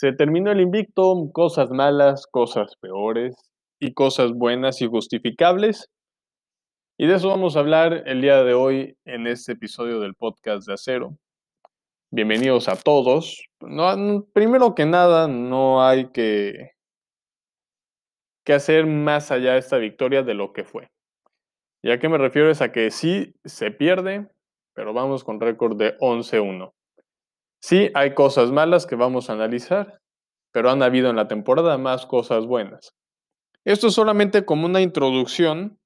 Se terminó el invicto, cosas malas, cosas peores y cosas buenas y justificables. Y de eso vamos a hablar el día de hoy en este episodio del podcast de Acero. Bienvenidos a todos. No, primero que nada, no hay que, que hacer más allá de esta victoria de lo que fue. ¿Y a qué me refiero? Es a que sí se pierde, pero vamos con récord de 11-1. Sí, hay cosas malas que vamos a analizar, pero han habido en la temporada más cosas buenas. Esto es solamente como una introducción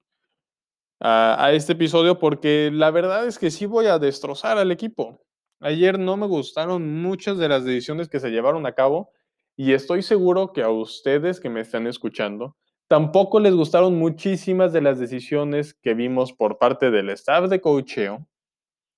a, este episodio porque la verdad es que sí voy a destrozar al equipo. Ayer no me gustaron muchas de las decisiones que se llevaron a cabo y estoy seguro que a ustedes que me están escuchando tampoco les gustaron muchísimas de las decisiones que vimos por parte del staff de coacheo,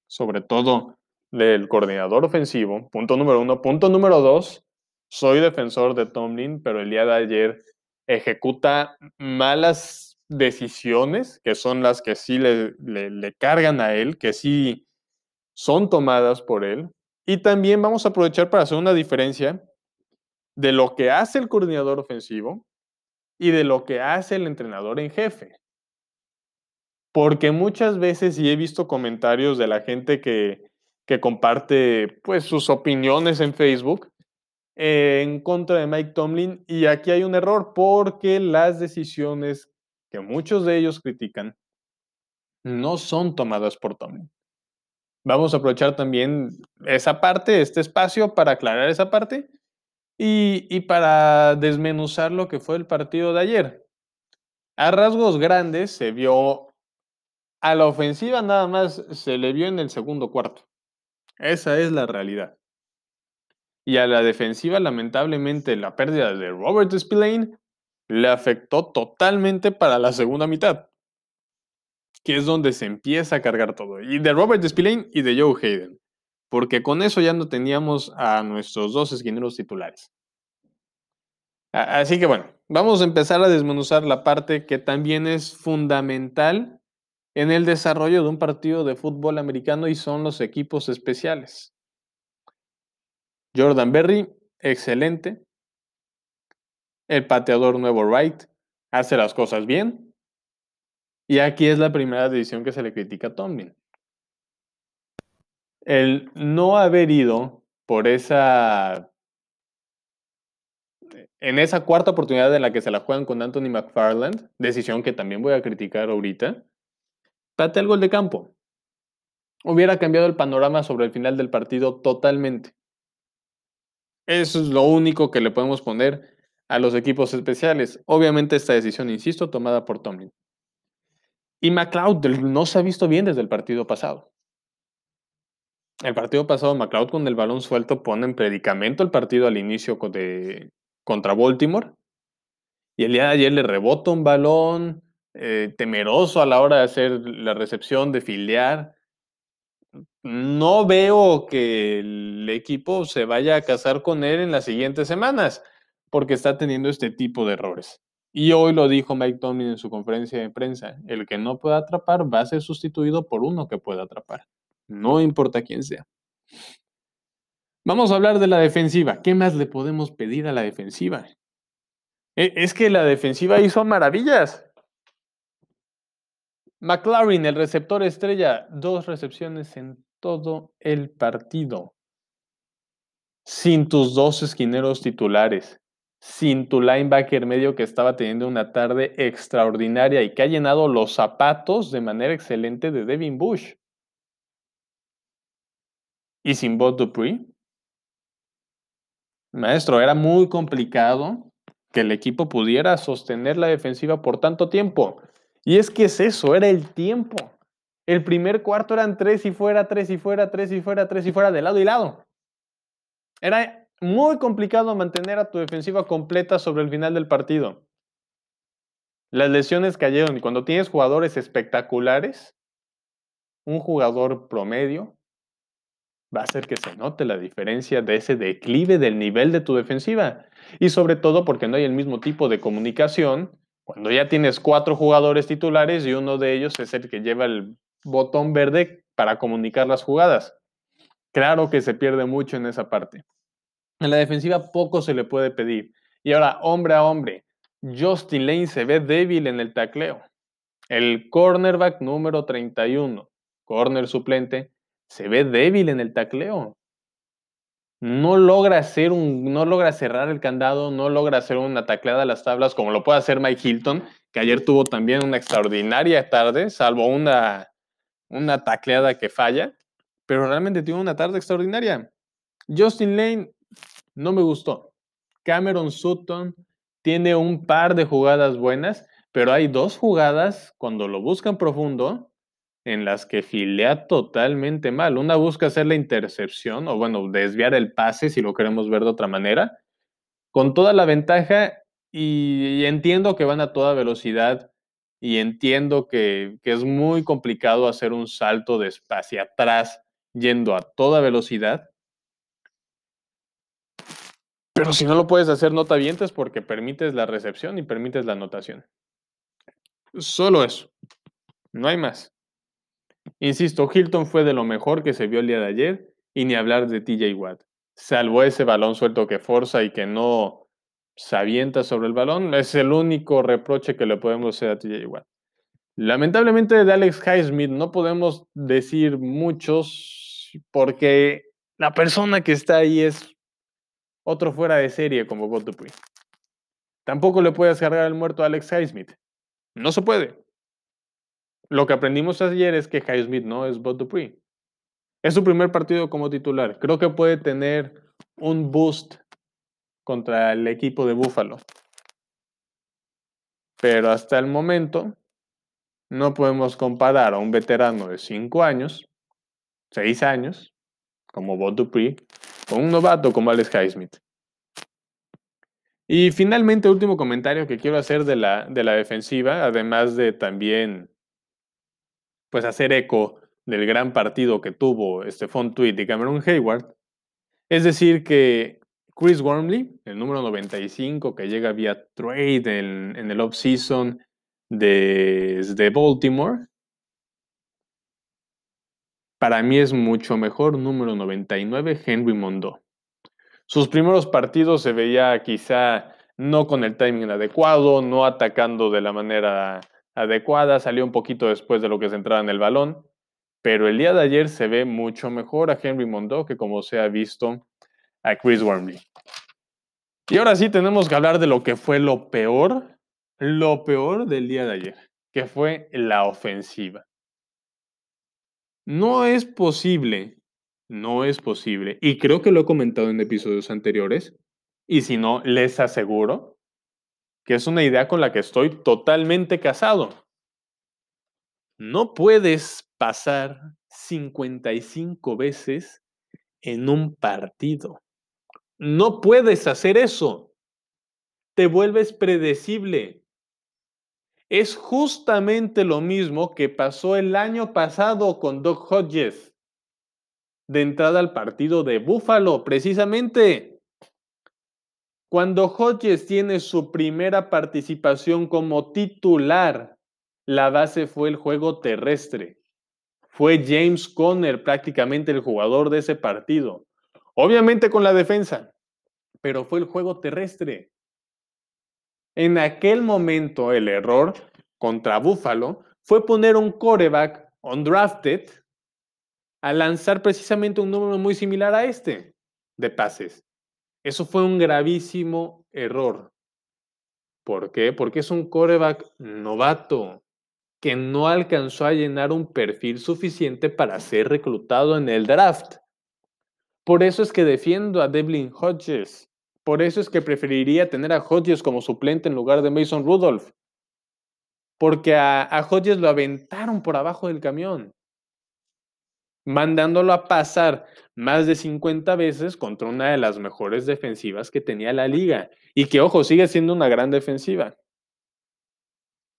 sobre todo del coordinador ofensivo, punto número uno. Punto número dos, soy defensor de Tomlin, pero el día de ayer ejecuta malas decisiones, que son las que sí le, le, cargan a él, que sí son tomadas por él. Y también vamos a aprovechar para hacer una diferencia de lo que hace el coordinador ofensivo y de lo que hace el entrenador en jefe. Porque muchas veces, y he visto comentarios de la gente que, que comparte pues sus opiniones en Facebook en contra de Mike Tomlin y aquí hay un error porque las decisiones que muchos de ellos critican no son tomadas por Tomlin. Vamos a aprovechar también esa parte, este espacio para aclarar esa parte y, y para desmenuzar lo que fue el partido de ayer. A rasgos grandes se vio a la ofensiva nada más se le vio en el segundo cuarto. Esa es la realidad. Y a la defensiva, lamentablemente, la pérdida de Robert Spillane le afectó totalmente para la segunda mitad, que es donde se empieza a cargar todo. Y de Robert Spillane y de Joe Hayden, porque con eso ya no teníamos a nuestros dos esquineros titulares. Así que bueno, vamos a empezar a desmenuzar la parte que también es fundamental en el desarrollo de un partido de fútbol americano y son los equipos especiales. Jordan Berry, excelente. El pateador nuevo Wright hace las cosas bien. Y aquí es la primera decisión que se le critica a Tomlin. El no haber ido por esa en esa cuarta oportunidad en la que se la juegan con Anthony McFarland, decisión que también voy a criticar ahorita, Pate el gol de campo. Hubiera cambiado el panorama sobre el final del partido totalmente. Eso es lo único que le podemos poner a los equipos especiales. Obviamente esta decisión, insisto, tomada por Tomlin. Y McLeod no se ha visto bien desde el partido pasado. El partido pasado, McLeod con el balón suelto pone en predicamento el partido al inicio de, contra Baltimore. Y el día de ayer le rebota un balón, eh, temeroso a la hora de hacer la recepción, de filiar. No veo que el equipo se vaya a casar con él en las siguientes semanas, porque está teniendo este tipo de errores. Y hoy lo dijo Mike Tomlin en su conferencia de prensa, el que no pueda atrapar va a ser sustituido por uno que pueda atrapar, no importa quién sea. Vamos a hablar de la defensiva. ¿Qué más le podemos pedir a la defensiva? E, es que la defensiva hizo maravillas. McLaren, el receptor estrella, dos recepciones en todo el partido. Sin tus dos esquineros titulares, sin tu linebacker medio que estaba teniendo una tarde extraordinaria y que ha llenado los zapatos de manera excelente de Devin Bush. Y sin Bob Dupree. Maestro, era muy complicado que el equipo pudiera sostener la defensiva por tanto tiempo. Y es que es eso, era el tiempo. El primer cuarto eran tres y fuera, tres y fuera, tres y fuera, tres y fuera, de lado y lado. Era muy complicado mantener a tu defensiva completa sobre el final del partido. Las lesiones cayeron y cuando tienes jugadores espectaculares, un jugador promedio va a hacer que se note la diferencia de ese declive del nivel de tu defensiva. Y sobre todo porque no hay el mismo tipo de comunicación cuando ya tienes cuatro jugadores titulares y uno de ellos es el que lleva el botón verde para comunicar las jugadas. Claro que se pierde mucho en esa parte. En la defensiva poco se le puede pedir. Y ahora, hombre a hombre, Justin Lane se ve débil en el tacleo. El cornerback número 31, corner suplente, se ve débil en el tacleo. No logra hacer un, no logra cerrar el candado, no logra hacer una tacleada a las tablas como lo puede hacer Mike Hilton, que ayer tuvo también una extraordinaria tarde, salvo una, una tacleada que falla, pero realmente tuvo una tarde extraordinaria. Justin Lane no me gustó. Cameron Sutton tiene un par de jugadas buenas, pero hay dos jugadas cuando lo buscan profundo en las que filea totalmente mal. Una busca hacer la intercepción o bueno, desviar el pase si lo queremos ver de otra manera, con toda la ventaja y, entiendo que van a toda velocidad y entiendo que, que, es muy complicado hacer un salto de hacia atrás yendo a toda velocidad. Pero si no lo puedes hacer, no te avientes porque permites la recepción y permites la anotación. Solo eso. No hay más. Insisto, Hilton fue de lo mejor que se vio el día de ayer y ni hablar de TJ Watt. Salvo ese balón suelto que forza y que no se avienta sobre el balón, es el único reproche que le podemos hacer a TJ Watt. Lamentablemente de Alex Highsmith no podemos decir muchos porque la persona que está ahí es otro fuera de serie como Dupree. Tampoco le puedes cargar el muerto a Alex Highsmith. No se puede. Lo que aprendimos ayer es que Highsmith no es Bob Dupree. Es su primer partido como titular. Creo que puede tener un boost contra el equipo de Buffalo. Pero hasta el momento no podemos comparar a un veterano de 5 años, 6 años, como Bob Dupree, con un novato como Alex Highsmith. Y finalmente, último comentario que quiero hacer de la, de la defensiva, además de también pues hacer eco del gran partido que tuvo Stephon Tweed y Cameron Hayward, es decir que Chris Wormley, el número 95 que llega vía trade en, en el offseason desde Baltimore, para mí es mucho mejor número 99 Henry Mondo. Sus primeros partidos se veía quizá no con el timing adecuado, no atacando de la manera adecuada, salió un poquito después de lo que se entraba en el balón, pero el día de ayer se ve mucho mejor a Henry Mondo que como se ha visto a Chris Wormley. Y ahora sí tenemos que hablar de lo que fue lo peor, lo peor del día de ayer, que fue la ofensiva. No es posible, no es posible, y creo que lo he comentado en episodios anteriores, y si no, les aseguro que es una idea con la que estoy totalmente casado. No puedes pasar 55 veces en un partido. No puedes hacer eso. Te vuelves predecible. Es justamente lo mismo que pasó el año pasado con Doc Hodges. De entrada al partido de Buffalo, precisamente. Cuando Hodges tiene su primera participación como titular, la base fue el juego terrestre. Fue James Conner prácticamente el jugador de ese partido. Obviamente con la defensa, pero fue el juego terrestre. En aquel momento el error contra Buffalo fue poner un coreback undrafted a lanzar precisamente un número muy similar a este de pases. Eso fue un gravísimo error. ¿Por qué? Porque es un coreback novato que no alcanzó a llenar un perfil suficiente para ser reclutado en el draft. Por eso es que defiendo a Devlin Hodges. Por eso es que preferiría tener a Hodges como suplente en lugar de Mason Rudolph. Porque a, a Hodges lo aventaron por abajo del camión mandándolo a pasar más de 50 veces contra una de las mejores defensivas que tenía la liga. Y que, ojo, sigue siendo una gran defensiva.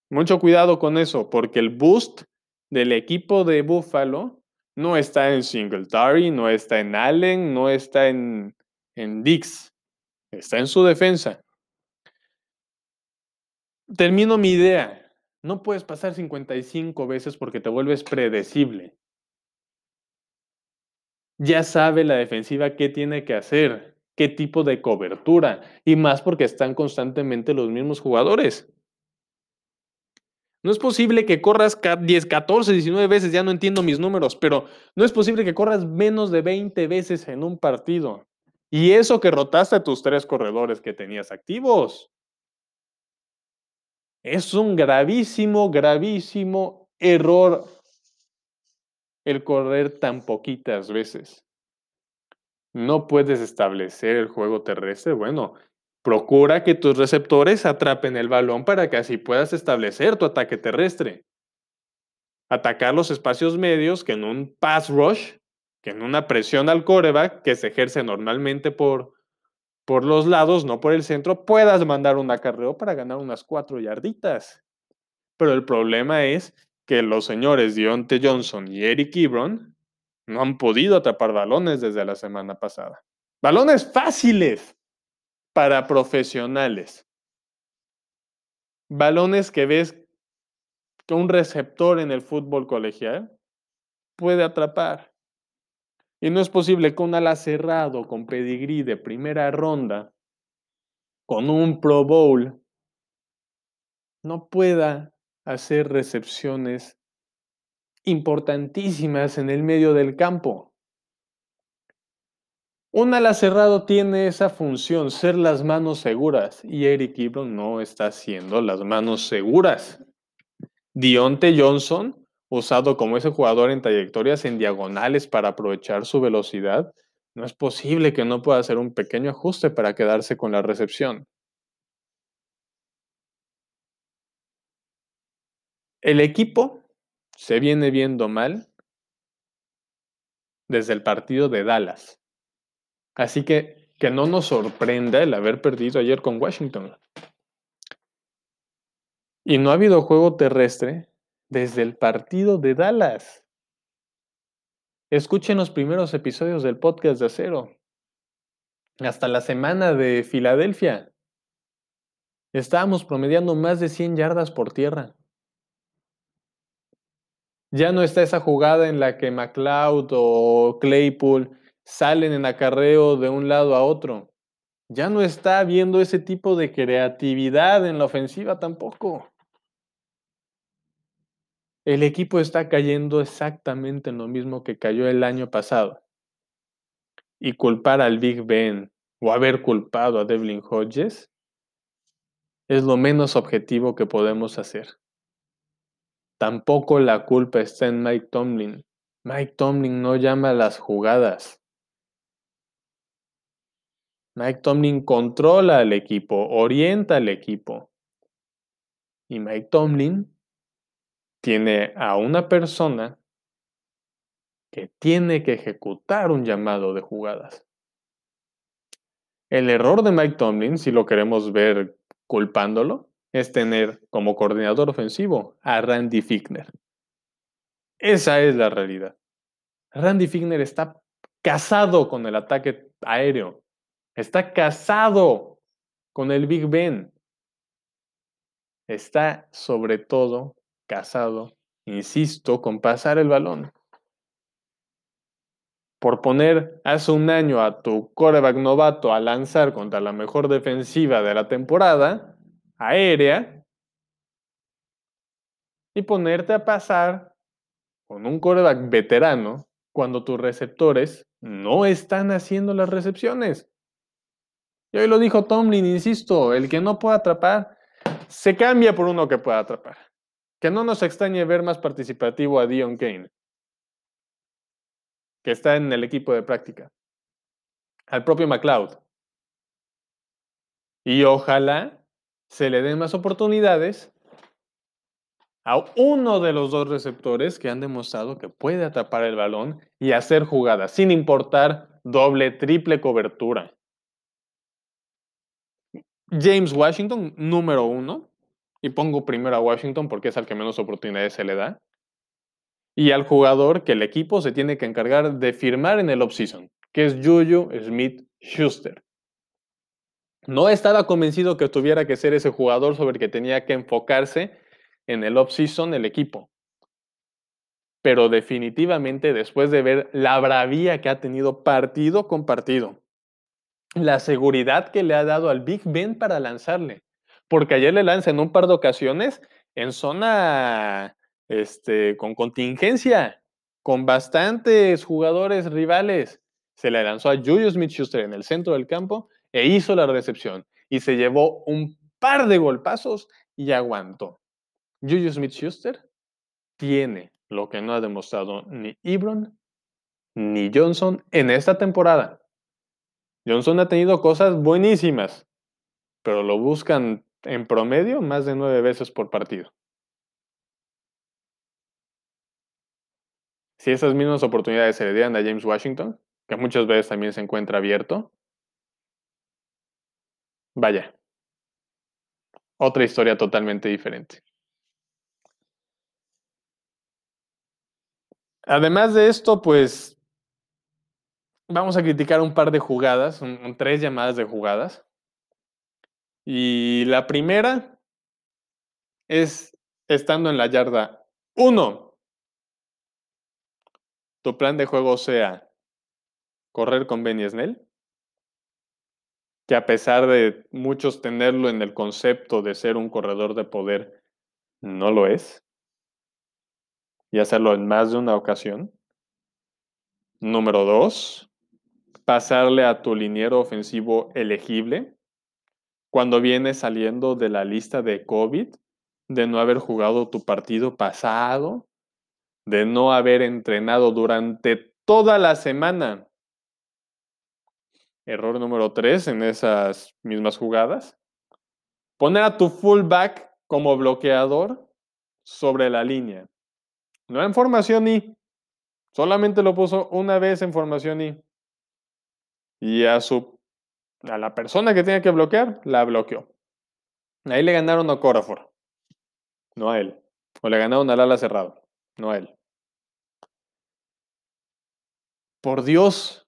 Mucho cuidado con eso, porque el boost del equipo de Buffalo no está en Singletary, no está en Allen, no está en, en Dix, está en su defensa. Termino mi idea. No puedes pasar 55 veces porque te vuelves predecible ya sabe la defensiva qué tiene que hacer. qué tipo de cobertura, y más porque están constantemente los mismos jugadores. No es posible que corras 10, 14, 19 veces, ya no entiendo mis números, pero no es posible que corras menos de 20 veces en un partido. Y eso que rotaste a tus tres corredores que tenías activos. Es un gravísimo, gravísimo error el correr tan poquitas veces. No puedes establecer el juego terrestre. Bueno, procura que tus receptores atrapen el balón para que así puedas establecer tu ataque terrestre. Atacar los espacios medios que en un pass rush, que en una presión al coreback que se ejerce normalmente por, por los lados, no por el centro, puedas mandar un acarreo para ganar unas cuatro yarditas. Pero el problema es que los señores Dionte Johnson y Eric Ebron no han podido atrapar balones desde la semana pasada. Balones fáciles para profesionales. Balones que ves que un receptor en el fútbol colegial puede atrapar. Y no es posible que un ala cerrado con pedigrí de primera ronda, con un Pro Bowl, no pueda hacer recepciones importantísimas en el medio del campo. Un ala cerrado tiene esa función, ser las manos seguras, y Eric Ebron no está haciendo las manos seguras. Dionte Johnson usado como ese jugador en trayectorias en diagonales para aprovechar su velocidad, no es posible que no pueda hacer un pequeño ajuste para quedarse con la recepción. El equipo se viene viendo mal desde el partido de Dallas. Así que que no nos sorprenda el haber perdido ayer con Washington. Y no ha habido juego terrestre desde el partido de Dallas. Escuchen los primeros episodios del podcast de Acero. Hasta la semana de Filadelfia. Estábamos promediando más de 100 yardas por tierra. Ya no está esa jugada en la que McLeod o Claypool salen en acarreo de un lado a otro. Ya no está habiendo ese tipo de creatividad en la ofensiva tampoco. El equipo está cayendo exactamente en lo mismo que cayó el año pasado. Y culpar al Big Ben o haber culpado a Devlin Hodges es lo menos objetivo que podemos hacer. Tampoco la culpa está en Mike Tomlin. Mike Tomlin no llama las jugadas. Mike Tomlin controla al equipo, orienta al equipo. Y Mike Tomlin tiene a una persona que tiene que ejecutar un llamado de jugadas. El error de Mike Tomlin, si lo queremos ver culpándolo, es tener como coordinador ofensivo a Randy Fickner. Esa es la realidad. Randy Fickner está casado con el ataque aéreo. Está casado con el Big Ben. Está sobre todo casado, insisto, con pasar el balón. Por poner hace un año a tu coreback novato a lanzar contra la mejor defensiva de la temporada, aérea, y ponerte a pasar con un coreback veterano cuando tus receptores no están haciendo las recepciones. Y hoy lo dijo Tomlin, insisto, el que no pueda atrapar, se cambia por uno que pueda atrapar. Que no nos extrañe ver más participativo a Dion Kane, que está en el equipo de práctica. Al propio McLeod. Y ojalá se le den más oportunidades a uno de los dos receptores que han demostrado que puede atrapar el balón y hacer jugadas, sin importar doble, triple cobertura. James Washington, número uno, y pongo primero a Washington porque es al que menos oportunidades se le da, y al jugador que el equipo se tiene que encargar de firmar en el offseason, que es Juju Smith Schuster. No estaba convencido que tuviera que ser ese jugador sobre el que tenía que enfocarse en el offseason el equipo. Pero definitivamente después de ver la bravía que ha tenido partido con partido, la seguridad que le ha dado al Big Ben para lanzarle. Porque ayer le lanza en un par de ocasiones en zona este, con contingencia, con bastantes jugadores rivales. Se le lanzó a Julius Smith-Schuster en el centro del campo e hizo la recepción. Y se llevó un par de golpazos y aguantó. Julius Smith-Schuster tiene lo que no ha demostrado ni Ebron ni Johnson en esta temporada. Johnson ha tenido cosas buenísimas, pero lo buscan en promedio más de nueve veces por partido. Si esas mismas oportunidades se le dieran a James Washington, que muchas veces también se encuentra abierto, vaya, otra historia totalmente diferente. Además de esto, pues vamos a criticar un par de jugadas, tres llamadas de jugadas. Y la primera es estando en la yarda 1. Tu plan de juego sea correr con Benny Snell, que a pesar de muchos tenerlo en el concepto de ser un corredor de poder, no lo es. Y hacerlo en más de una ocasión. Número 2 pasarle a tu liniero ofensivo elegible cuando vienes saliendo de la lista de COVID, de no haber jugado tu partido pasado, de no haber entrenado durante toda la semana. Error número tres en esas mismas jugadas. Poner a tu fullback como bloqueador sobre la línea. No en formación y Solamente lo puso una vez en formación y y a su a la persona que tenía que bloquear, la bloqueó. Ahí le ganaron a Corafor, no a él. O le ganaron al ala cerrado, no a él. Por Dios,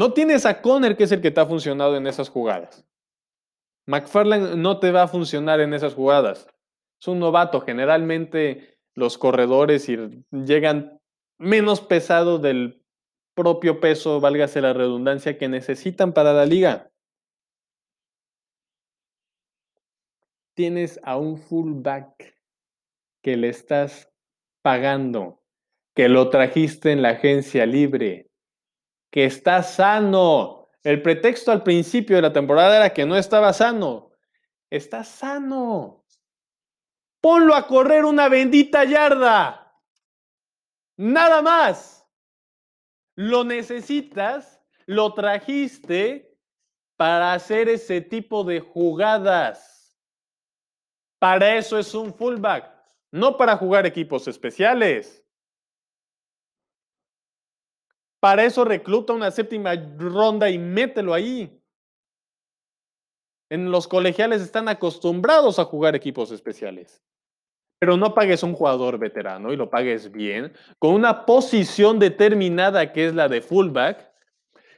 no tienes a Conner, que es el que te ha funcionado en esas jugadas. McFarland no te va a funcionar en esas jugadas. Es un novato. Generalmente los corredores llegan menos pesados del propio peso, válgase la redundancia, que necesitan para la liga. Tienes a un fullback que le estás pagando, que lo trajiste en la agencia libre, que está sano. El pretexto al principio de la temporada era que no estaba sano. Está sano. Ponlo a correr una bendita yarda. Nada más. Lo necesitas, lo trajiste para hacer ese tipo de jugadas. Para eso es un fullback, no para jugar equipos especiales. Para eso recluta una séptima ronda y mételo ahí. En los colegiales están acostumbrados a jugar equipos especiales pero no pagues un jugador veterano y lo pagues bien, con una posición determinada que es la de fullback,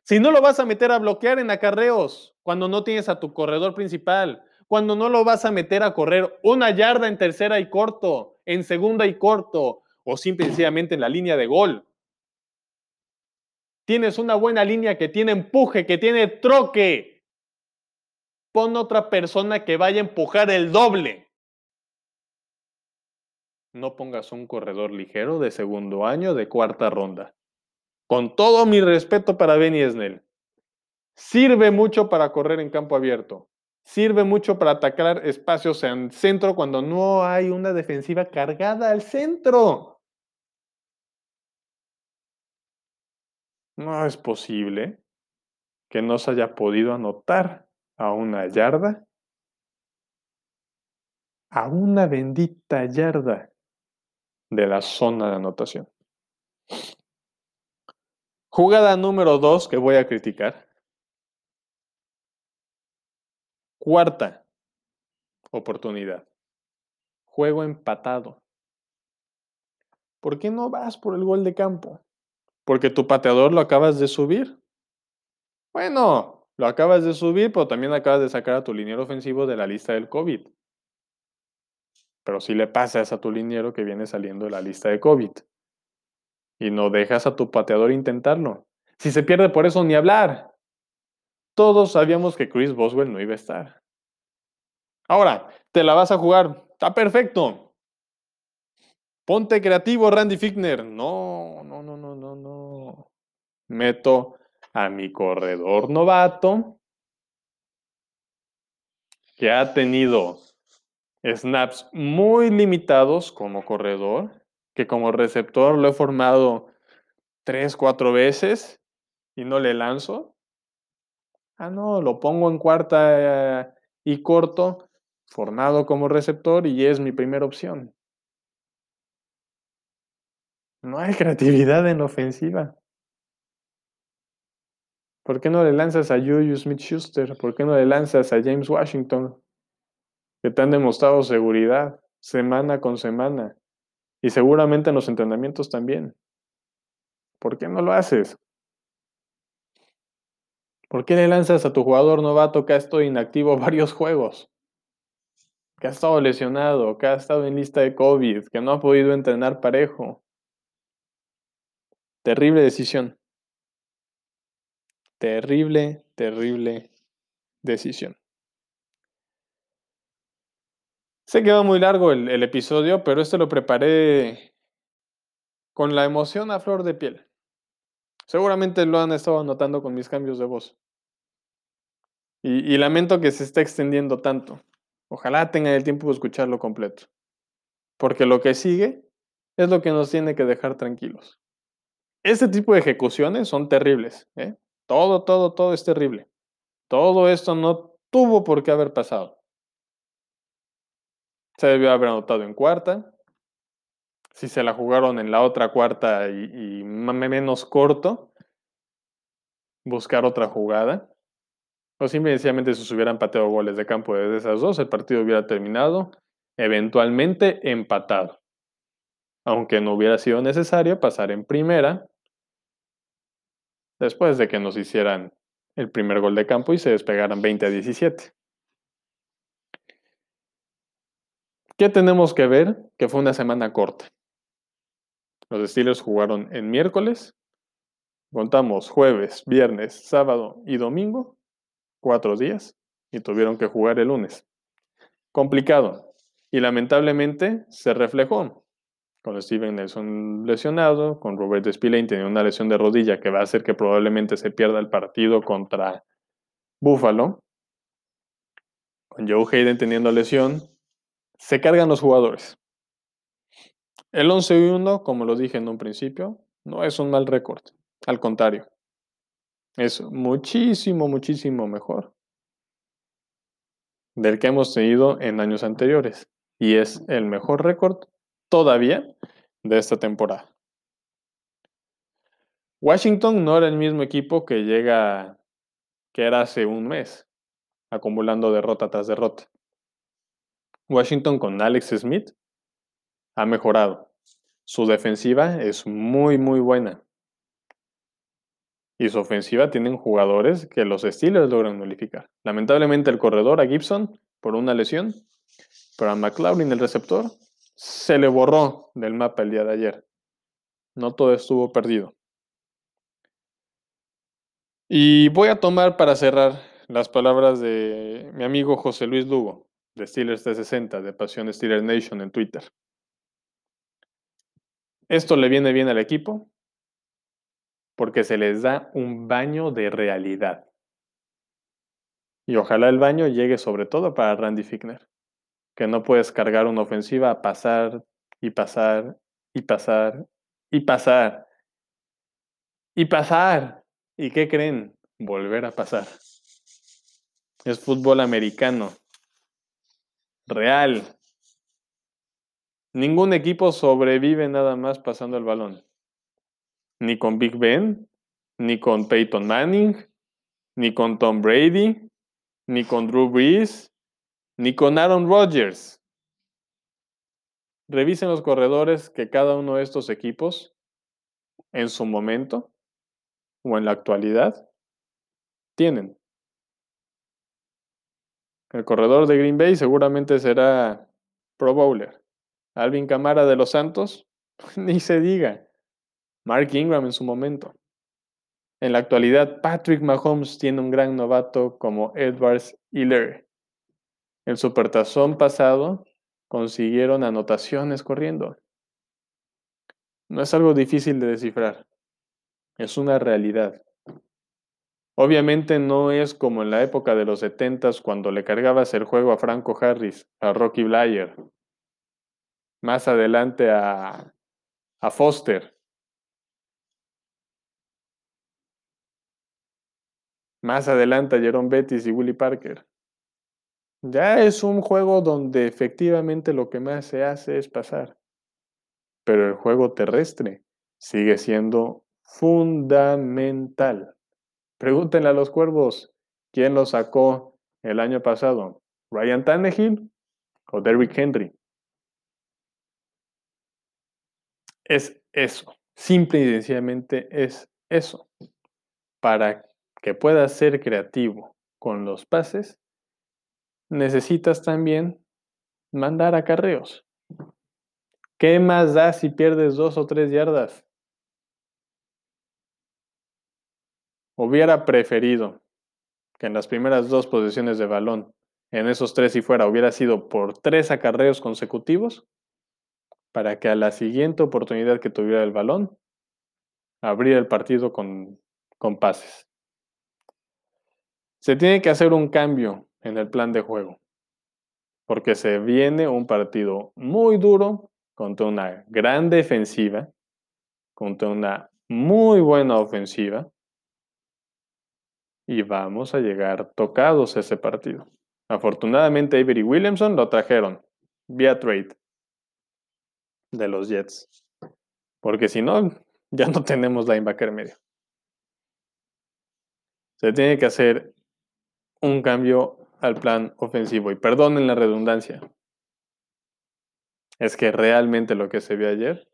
si no lo vas a meter a bloquear en acarreos, cuando no tienes a tu corredor principal, cuando no lo vas a meter a correr una yarda en tercera y corto, en segunda y corto, o simplemente en la línea de gol. Tienes una buena línea que tiene empuje, que tiene troque. Pon otra persona que vaya a empujar el doble no pongas un corredor ligero de segundo año de cuarta ronda. Con todo mi respeto para Benny Snell. Sirve mucho para correr en campo abierto. Sirve mucho para atacar espacios en centro cuando no hay una defensiva cargada al centro. No es posible que no se haya podido anotar a una yarda. A una bendita yarda de la zona de anotación. Jugada número 2 que voy a criticar. Cuarta oportunidad. Juego empatado. ¿Por qué no vas por el gol de campo? Porque tu pateador lo acabas de subir. Bueno, lo acabas de subir, pero también acabas de sacar a tu liniero ofensivo de la lista del COVID pero si le pasas a tu liniero que viene saliendo de la lista de COVID. Y no dejas a tu pateador intentarlo. Si se pierde por eso, ni hablar. todos sabíamos que Chris Boswell no iba a estar. Ahora, te la vas a jugar. Está perfecto. Ponte creativo, Randy Fickner. No, no, no, no, no, no. Meto a mi corredor novato que ha tenido snaps muy limitados como corredor, que como receptor lo he formado tres, cuatro veces y no le lanzo. Ah, no, lo pongo en cuarta y corto, formado como receptor y es mi primera opción. No hay creatividad en ofensiva. ¿Por qué no le lanzas a Juju Smith Schuster? ¿Por qué no le lanzas a James Washington? Que te han demostrado seguridad semana con semana. Y seguramente en los entrenamientos también. ¿Por qué no lo haces? ¿Por qué le lanzas a tu jugador novato que ha estado inactivo varios juegos? Que ha estado lesionado, que ha estado en lista de COVID, que no ha podido entrenar parejo. Terrible decisión. Terrible, terrible decisión. Se quedó muy largo el, el, episodio, pero este lo preparé con la emoción a flor de piel. Seguramente lo han estado notando con mis cambios de voz. Y, y lamento que se esté extendiendo tanto. Ojalá tengan el tiempo de escucharlo completo. Porque lo que sigue es lo que nos tiene que dejar tranquilos. Este tipo de ejecuciones son terribles. ¿eh? Todo, todo, todo es terrible. Todo esto no tuvo por qué haber pasado. Se debió haber anotado en cuarta. Si se la jugaron en la otra cuarta y, menos corto, buscar otra jugada. O simplemente si se hubieran pateado goles de campo desde esas dos, el partido hubiera terminado eventualmente empatado. Aunque no hubiera sido necesario pasar en primera después de que nos hicieran el primer gol de campo y se despegaran 20 a 17. ¿Qué tenemos que ver? Que fue una semana corta. Los Steelers jugaron en miércoles, contamos jueves, viernes, sábado y domingo, cuatro días, y tuvieron que jugar el lunes. Complicado. Y lamentablemente se reflejó con Steven Nelson lesionado, con Robert Spillane tiene una lesión de rodilla que va a hacer que probablemente se pierda el partido contra Buffalo, con Joe Hayden teniendo lesión, se cargan los jugadores. El 11-1, como lo dije en un principio, no es un mal récord, al contrario, es muchísimo, muchísimo mejor del que hemos tenido en años anteriores y es el mejor récord todavía de esta temporada. Washington no era el mismo equipo que llega, que era hace un mes, acumulando derrota tras derrota. Washington con Alex Smith ha mejorado. Su defensiva es muy, muy buena. Y su ofensiva tienen jugadores que los Steelers logran nulificar. Lamentablemente el corredor a Gibson por una lesión, pero a McLaurin el receptor se le borró del mapa el día de ayer. No todo estuvo perdido. Y voy a tomar para cerrar las palabras de mi amigo José Luis Lugo, de Steelers 360, de Pasión Steelers Nation en Twitter. Esto le viene bien al equipo porque se les da un baño de realidad. Y ojalá el baño llegue sobre todo para Randy Fickner que no puedes cargar una ofensiva a pasar y pasar y pasar y pasar y pasar. ¿Y qué creen? Volver a pasar. Es fútbol americano. Real. Ningún equipo sobrevive nada más pasando el balón. Ni con Big Ben, ni con Peyton Manning, ni con Tom Brady, ni con Drew Brees, ni con Aaron Rodgers. Revisen los corredores que cada uno de estos equipos, en su momento o en la actualidad, tienen. El corredor de Green Bay seguramente será Pro Bowler. Alvin Camara de los Santos, ni se diga. Mark Ingram en su momento. En la actualidad, Patrick Mahomes tiene un gran novato como Edwards Hiller. El supertazón pasado consiguieron anotaciones corriendo. No es algo difícil de descifrar, es una realidad. Obviamente no es como en la época de los 70 cuando le cargabas el juego a Franco Harris, a Rocky Blyer, más adelante a, a Foster, más adelante a Jerome Bettis y Willie Parker. Ya es un juego donde efectivamente lo que más se hace es pasar. Pero el juego terrestre sigue siendo fundamental. Pregúntenle a los cuervos quién lo sacó el año pasado, Ryan Tannehill o Derrick Henry. Es eso, simple y sencillamente es eso. Para que puedas ser creativo con los pases, necesitas también mandar acarreos. ¿Qué más da si pierdes dos o tres yardas? Hubiera preferido que en las primeras dos posiciones de balón, en esos tres y fuera, hubiera sido por tres acarreos consecutivos, para que a la siguiente oportunidad que tuviera el balón, abrir el partido con, con pases. Se tiene que hacer un cambio en el plan de juego, porque se viene un partido muy duro contra una gran defensiva, contra una muy buena ofensiva, y vamos a llegar tocados ese partido. Afortunadamente, Avery Williamson lo trajeron vía trade de los Jets, porque si no, ya no tenemos linebacker medio. Se tiene que hacer un cambio al plan ofensivo. Y perdonen la redundancia. Es que realmente lo que se vio ayer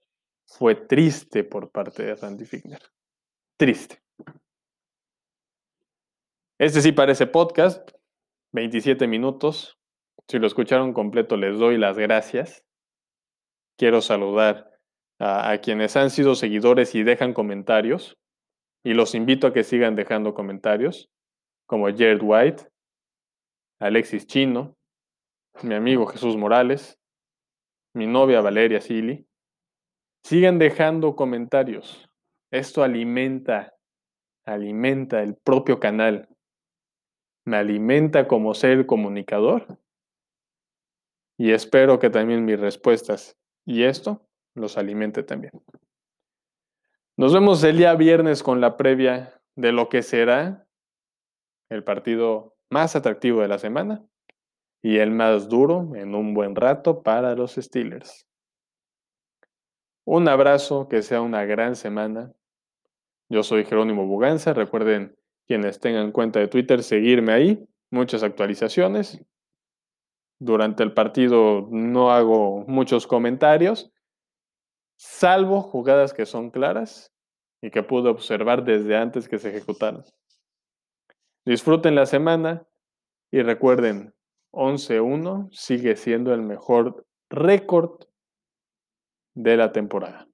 fue triste por parte de Randy Figner. Triste. Este sí parece podcast, 27 minutos. Si lo escucharon completo, les doy las gracias. Quiero saludar a, a, quienes han sido seguidores y dejan comentarios. Y los invito a que sigan dejando comentarios, como Jared White, Alexis Chino, mi amigo Jesús Morales, mi novia Valeria Sili. Sigan dejando comentarios. Esto alimenta, alimenta el propio canal. Me alimenta como ser comunicador. Y espero que también mis respuestas y esto los alimente también. Nos vemos el día viernes con la previa de lo que será el partido más atractivo de la semana y el más duro en un buen rato para los Steelers. Un abrazo, que sea una gran semana. Yo soy Jerónimo Buganza. Recuerden, quienes tengan cuenta de Twitter, seguirme ahí. Muchas actualizaciones. Durante el partido no hago muchos comentarios, salvo jugadas que son claras y que pude observar desde antes que se ejecutaran. Disfruten la semana y recuerden, 11-1 sigue siendo el mejor récord de la temporada.